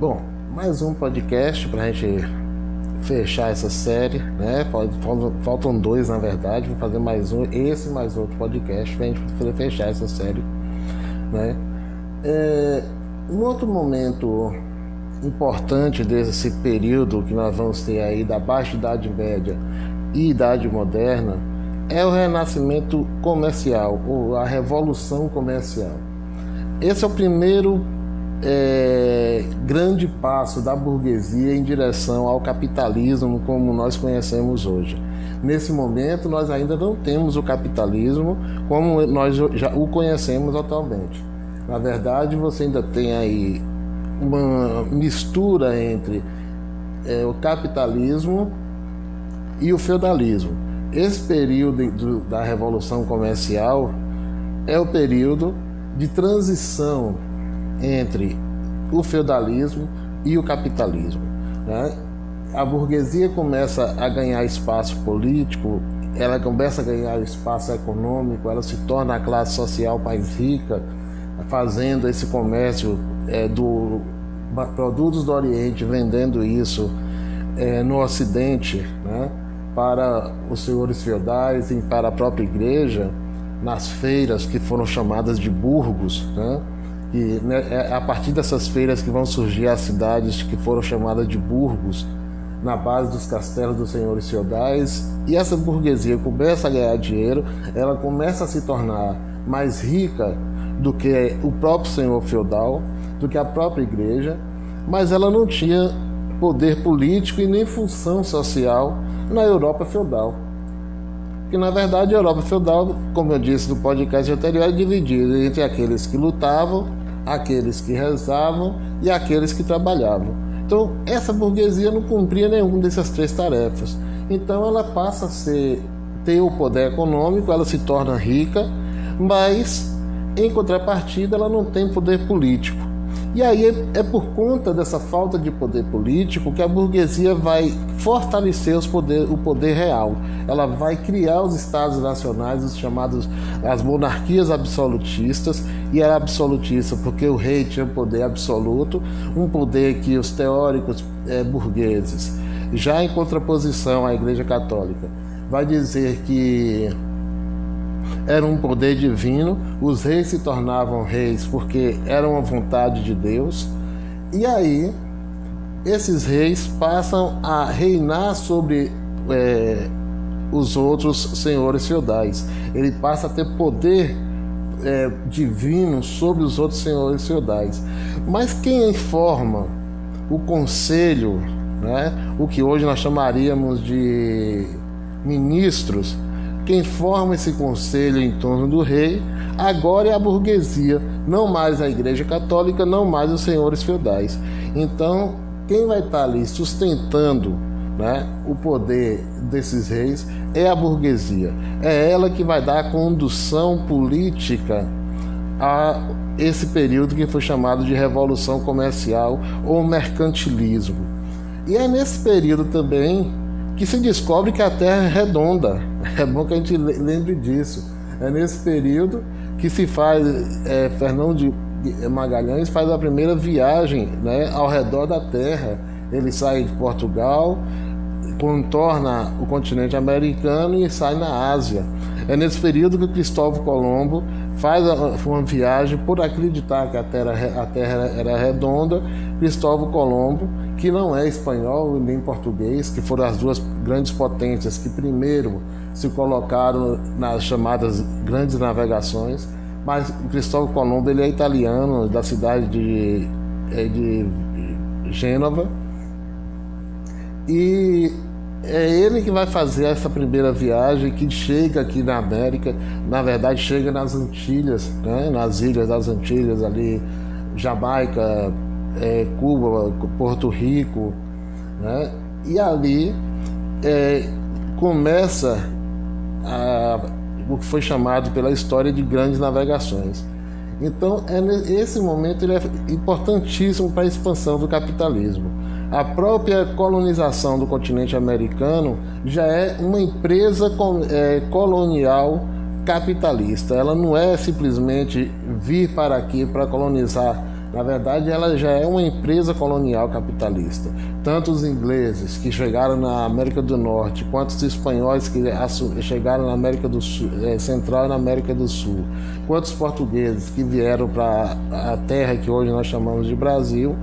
Bom, mais um podcast para a gente fechar essa série, né? Faltam dois na verdade, vou fazer mais um, esse mais outro podcast para a gente fechar essa série, né? É, um outro momento importante desse período que nós vamos ter aí da Baixa Idade Média e Idade Moderna é o renascimento comercial, ou a revolução comercial. Esse é o primeiro é, grande passo da burguesia em direção ao capitalismo como nós conhecemos hoje. Nesse momento, nós ainda não temos o capitalismo como nós já o conhecemos atualmente. Na verdade, você ainda tem aí uma mistura entre é, o capitalismo e o feudalismo. Esse período do, da Revolução Comercial é o período de transição entre o feudalismo e o capitalismo. Né? A burguesia começa a ganhar espaço político, ela começa a ganhar espaço econômico, ela se torna a classe social mais rica, fazendo esse comércio é, do produtos do Oriente, vendendo isso é, no Ocidente, né? para os senhores feudais e para a própria igreja, nas feiras que foram chamadas de burgos, né? E né, é a partir dessas feiras que vão surgir as cidades que foram chamadas de burgos, na base dos castelos dos senhores feudais, e essa burguesia começa a ganhar dinheiro, ela começa a se tornar mais rica do que o próprio senhor feudal, do que a própria igreja, mas ela não tinha poder político e nem função social na Europa feudal. Que na verdade a Europa feudal, como eu disse no podcast anterior, é dividida entre aqueles que lutavam aqueles que rezavam e aqueles que trabalhavam. Então, essa burguesia não cumpria nenhuma dessas três tarefas. Então, ela passa a ser ter o poder econômico, ela se torna rica, mas em contrapartida ela não tem poder político. E aí é, é por conta dessa falta de poder político que a burguesia vai fortalecer poder, o poder real. Ela vai criar os estados nacionais, os chamados as monarquias absolutistas, e era absolutista porque o rei tinha poder absoluto, um poder que os teóricos é, burgueses, já em contraposição à Igreja Católica, vai dizer que era um poder divino, os reis se tornavam reis porque era uma vontade de Deus, e aí esses reis passam a reinar sobre é, os outros senhores feudais. Ele passa a ter poder é, divino sobre os outros senhores feudais. Mas quem informa o conselho, né, o que hoje nós chamaríamos de ministros, quem forma esse conselho em torno do rei agora é a burguesia, não mais a Igreja Católica, não mais os senhores feudais. Então, quem vai estar ali sustentando né, o poder desses reis é a burguesia. É ela que vai dar a condução política a esse período que foi chamado de Revolução Comercial ou Mercantilismo. E é nesse período também que se descobre que a Terra é redonda. É bom que a gente lembre disso. É nesse período que se faz, é, Fernão de Magalhães faz a primeira viagem né, ao redor da Terra. Ele sai de Portugal, contorna o continente americano e sai na Ásia. É nesse período que Cristóvão Colombo faz uma viagem por acreditar que a Terra, a terra era redonda. Cristóvão Colombo, que não é espanhol nem português, que foram as duas grandes potências que primeiro se colocaram nas chamadas grandes navegações, mas Cristóvão Colombo ele é italiano da cidade de, é de Gênova e é ele que vai fazer essa primeira viagem que chega aqui na América, na verdade chega nas Antilhas, né? nas ilhas das Antilhas ali, Jamaica, é, Cuba, Porto Rico, né? e ali é, começa a, o que foi chamado pela história de grandes navegações. Então, é, esse momento ele é importantíssimo para a expansão do capitalismo a própria colonização do continente americano já é uma empresa é, colonial capitalista. Ela não é simplesmente vir para aqui para colonizar Na verdade, ela já é uma empresa colonial capitalista. Tanto os ingleses que chegaram na América do Norte, quanto os espanhóis que chegaram na América do Sul, é, Central e na América do Sul, quanto os portugueses que vieram para a terra que hoje nós chamamos de Brasil,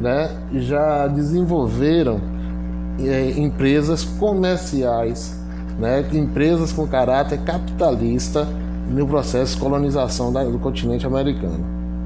né, já desenvolveram é, empresas comerciais, né, empresas com caráter capitalista no processo de colonização do continente americano.